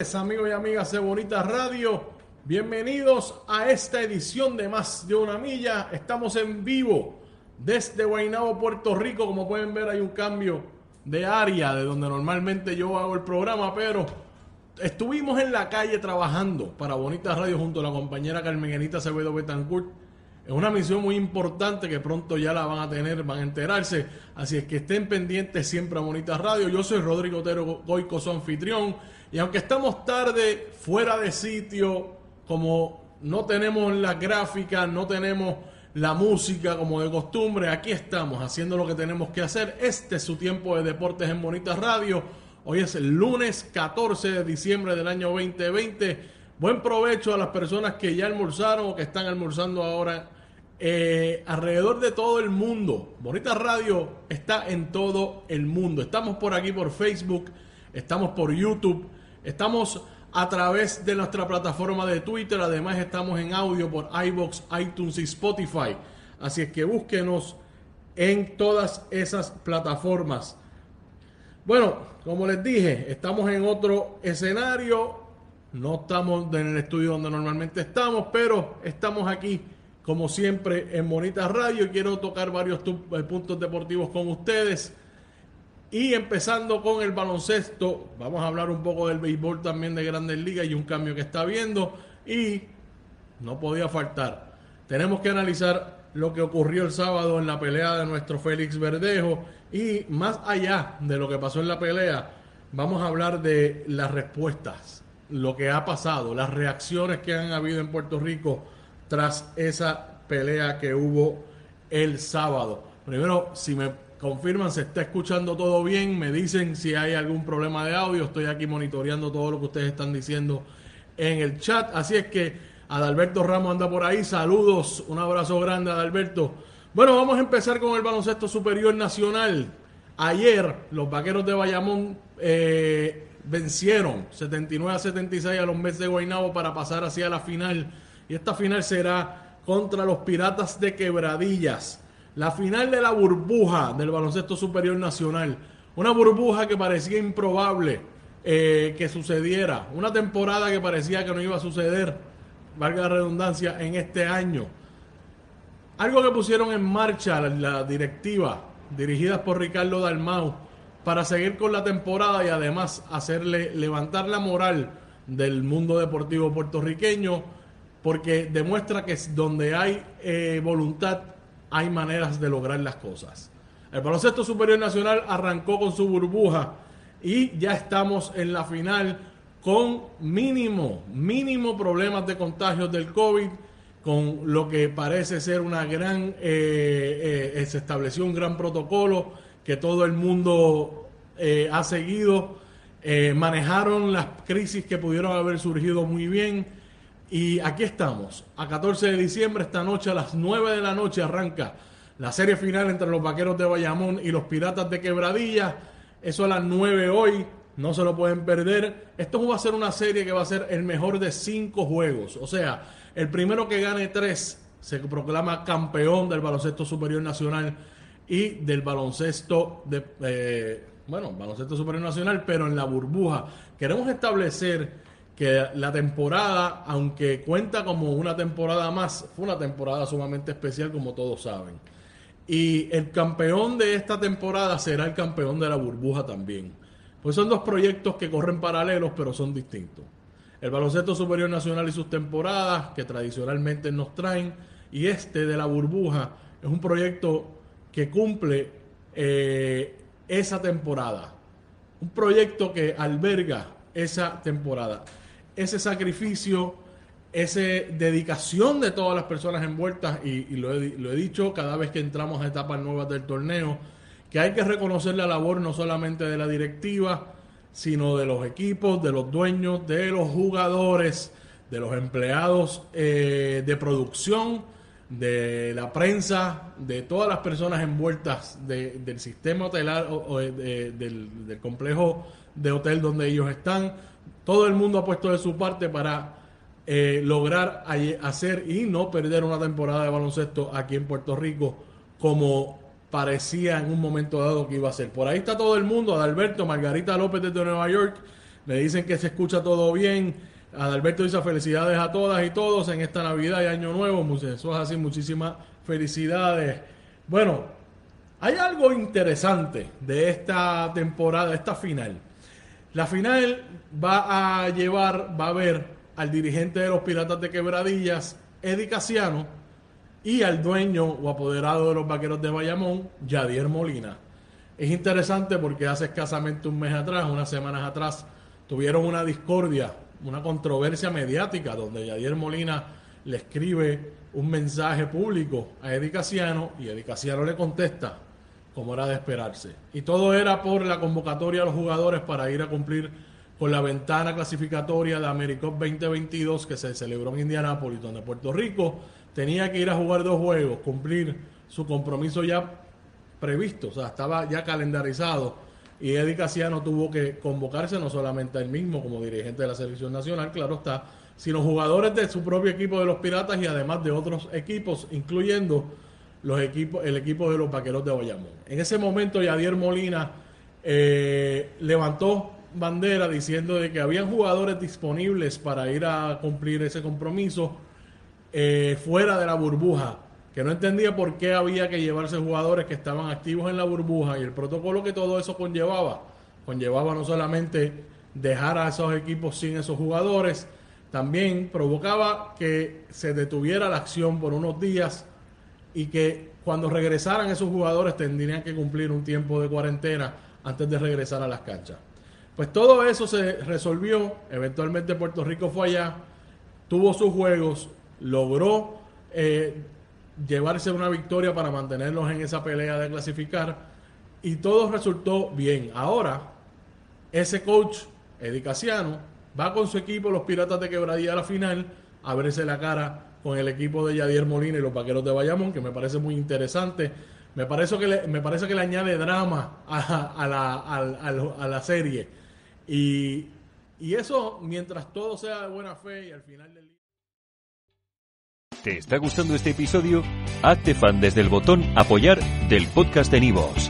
Amigos y amigas de Bonita Radio, bienvenidos a esta edición de Más de una Milla. Estamos en vivo desde Guaynabo, Puerto Rico. Como pueden ver, hay un cambio de área de donde normalmente yo hago el programa, pero estuvimos en la calle trabajando para Bonita Radio junto a la compañera Carmenita Acevedo Betancourt. Es una misión muy importante que pronto ya la van a tener, van a enterarse. Así es que estén pendientes siempre a Bonita Radio. Yo soy Rodrigo Otero Goico, su anfitrión. Y aunque estamos tarde, fuera de sitio, como no tenemos la gráfica, no tenemos la música como de costumbre, aquí estamos haciendo lo que tenemos que hacer. Este es su tiempo de deportes en Bonita Radio. Hoy es el lunes 14 de diciembre del año 2020. Buen provecho a las personas que ya almorzaron o que están almorzando ahora eh, alrededor de todo el mundo. Bonita Radio está en todo el mundo. Estamos por aquí por Facebook, estamos por YouTube. Estamos a través de nuestra plataforma de Twitter, además estamos en audio por iBox, iTunes y Spotify. Así es que búsquenos en todas esas plataformas. Bueno, como les dije, estamos en otro escenario. No estamos en el estudio donde normalmente estamos, pero estamos aquí, como siempre, en Bonita Radio. Quiero tocar varios eh, puntos deportivos con ustedes. Y empezando con el baloncesto, vamos a hablar un poco del béisbol también de Grandes Ligas y un cambio que está viendo. Y no podía faltar. Tenemos que analizar lo que ocurrió el sábado en la pelea de nuestro Félix Verdejo. Y más allá de lo que pasó en la pelea, vamos a hablar de las respuestas, lo que ha pasado, las reacciones que han habido en Puerto Rico tras esa pelea que hubo el sábado. Primero, si me confirman, se está escuchando todo bien, me dicen si hay algún problema de audio, estoy aquí monitoreando todo lo que ustedes están diciendo en el chat, así es que Adalberto Ramos anda por ahí, saludos, un abrazo grande Adalberto. Bueno, vamos a empezar con el baloncesto superior nacional. Ayer los vaqueros de Bayamón eh, vencieron 79 a 76 a los Mets de Guaynabo para pasar hacia la final. Y esta final será contra los Piratas de Quebradillas. La final de la burbuja del baloncesto superior nacional. Una burbuja que parecía improbable eh, que sucediera. Una temporada que parecía que no iba a suceder, valga la redundancia, en este año. Algo que pusieron en marcha la, directiva, dirigidas por Ricardo Dalmau, para seguir con la temporada y además hacerle levantar la moral del mundo deportivo puertorriqueño, porque demuestra que donde hay eh, voluntad hay maneras de lograr las cosas. El baloncesto superior nacional arrancó con su burbuja y ya estamos en la final con mínimo, mínimo problemas de contagios del COVID, con lo que parece ser una gran, eh, eh, se estableció un gran protocolo que todo el mundo eh, ha seguido, manejaron las crisis que pudieron haber surgido muy bien y aquí estamos, a 14 de diciembre, esta noche a las 9 de la noche arranca la serie final entre los Vaqueros de Bayamón y los Piratas de Quebradilla. Eso a las 9 hoy, no se lo pueden perder. Esto va a ser una serie que va a ser el mejor de cinco juegos. O sea, el primero que gane tres se proclama campeón del baloncesto superior nacional y del baloncesto de, eh, bueno, baloncesto superior nacional, pero en la burbuja. Queremos establecer que la temporada, aunque cuenta como una temporada más, fue una temporada sumamente especial como todos saben. Y el campeón de esta temporada será el campeón de la burbuja también. Pues son dos proyectos que corren paralelos, pero son distintos. El baloncesto superior nacional y sus temporadas, que tradicionalmente nos traen, y este de la burbuja, es un proyecto que cumple eh, esa temporada. Un proyecto que alberga esa temporada ese sacrificio, esa dedicación de todas las personas envueltas, y, lo, he, dicho cada vez que entramos a etapas nuevas del torneo, que hay que reconocer la labor no solamente de la directiva, sino de los equipos, de los dueños, de los jugadores, de los empleados eh, de producción, de la prensa, de todas las personas envueltas del sistema hotelar o, del, complejo de hotel donde ellos están. Todo el mundo ha puesto de su parte para eh, lograr hacer y no perder una temporada de baloncesto aquí en Puerto Rico como parecía en un momento dado que iba a ser. Por ahí está todo el mundo, Adalberto, Margarita López desde Nueva York, me dicen que se escucha todo bien. Adalberto dice felicidades a todas y todos en esta Navidad y Año Nuevo. Eso es así, muchísimas felicidades. Bueno, hay algo interesante de esta temporada, esta final. La final va a llevar, va a ver al dirigente de los Piratas de Quebradillas, Eddie Casiano, y al dueño o apoderado de los Vaqueros de Bayamón, Yadier Molina. Es interesante porque hace escasamente un mes atrás, unas semanas atrás, tuvieron una discordia, una controversia mediática donde Yadier Molina le escribe un mensaje público a Eddie Casiano y Eddie Casiano le contesta, como era de esperarse. Y todo era por la convocatoria a los jugadores para ir a cumplir con la ventana clasificatoria de AmeriCup 2022 que se celebró en Indianápolis, donde Puerto Rico tenía que ir a jugar dos juegos, cumplir su compromiso ya previsto, o sea, estaba ya calendarizado. Y Eddie Casiano tuvo que convocarse no solamente él mismo como dirigente de la selección nacional, claro está, sino jugadores de su propio equipo de los Piratas y además de otros equipos, incluyendo los equipos, el equipo de los Vaqueros de Bayamón. En ese momento Yadier Molina eh, levantó bandera diciendo de que habían jugadores disponibles para ir a cumplir ese compromiso eh, fuera de la burbuja, que no entendía por qué había que llevarse jugadores que estaban activos en la burbuja y el protocolo que todo eso conllevaba. Conllevaba no solamente dejar a esos equipos sin esos jugadores, también provocaba que se detuviera la acción por unos días y que cuando regresaran esos jugadores tendrían que cumplir un tiempo de cuarentena antes de regresar a las canchas. Pues todo eso se resolvió, eventualmente Puerto Rico fue allá, tuvo sus juegos, logró eh, llevarse una victoria para mantenerlos en esa pelea de clasificar y todo resultó bien. Ahora, ese coach, Eddie Casiano, va con su equipo, los Piratas de Quebradilla, a la final, a verse la cara con el equipo de Yadier Molina y los Vaqueros de Bayamón, que me parece muy interesante. Me parece que le, me parece que le añade drama a, la, la, serie. Y, y eso, mientras todo sea de buena fe y al final del ¿Te está gustando este episodio? Hazte fan desde el botón Apoyar del podcast de Nivos.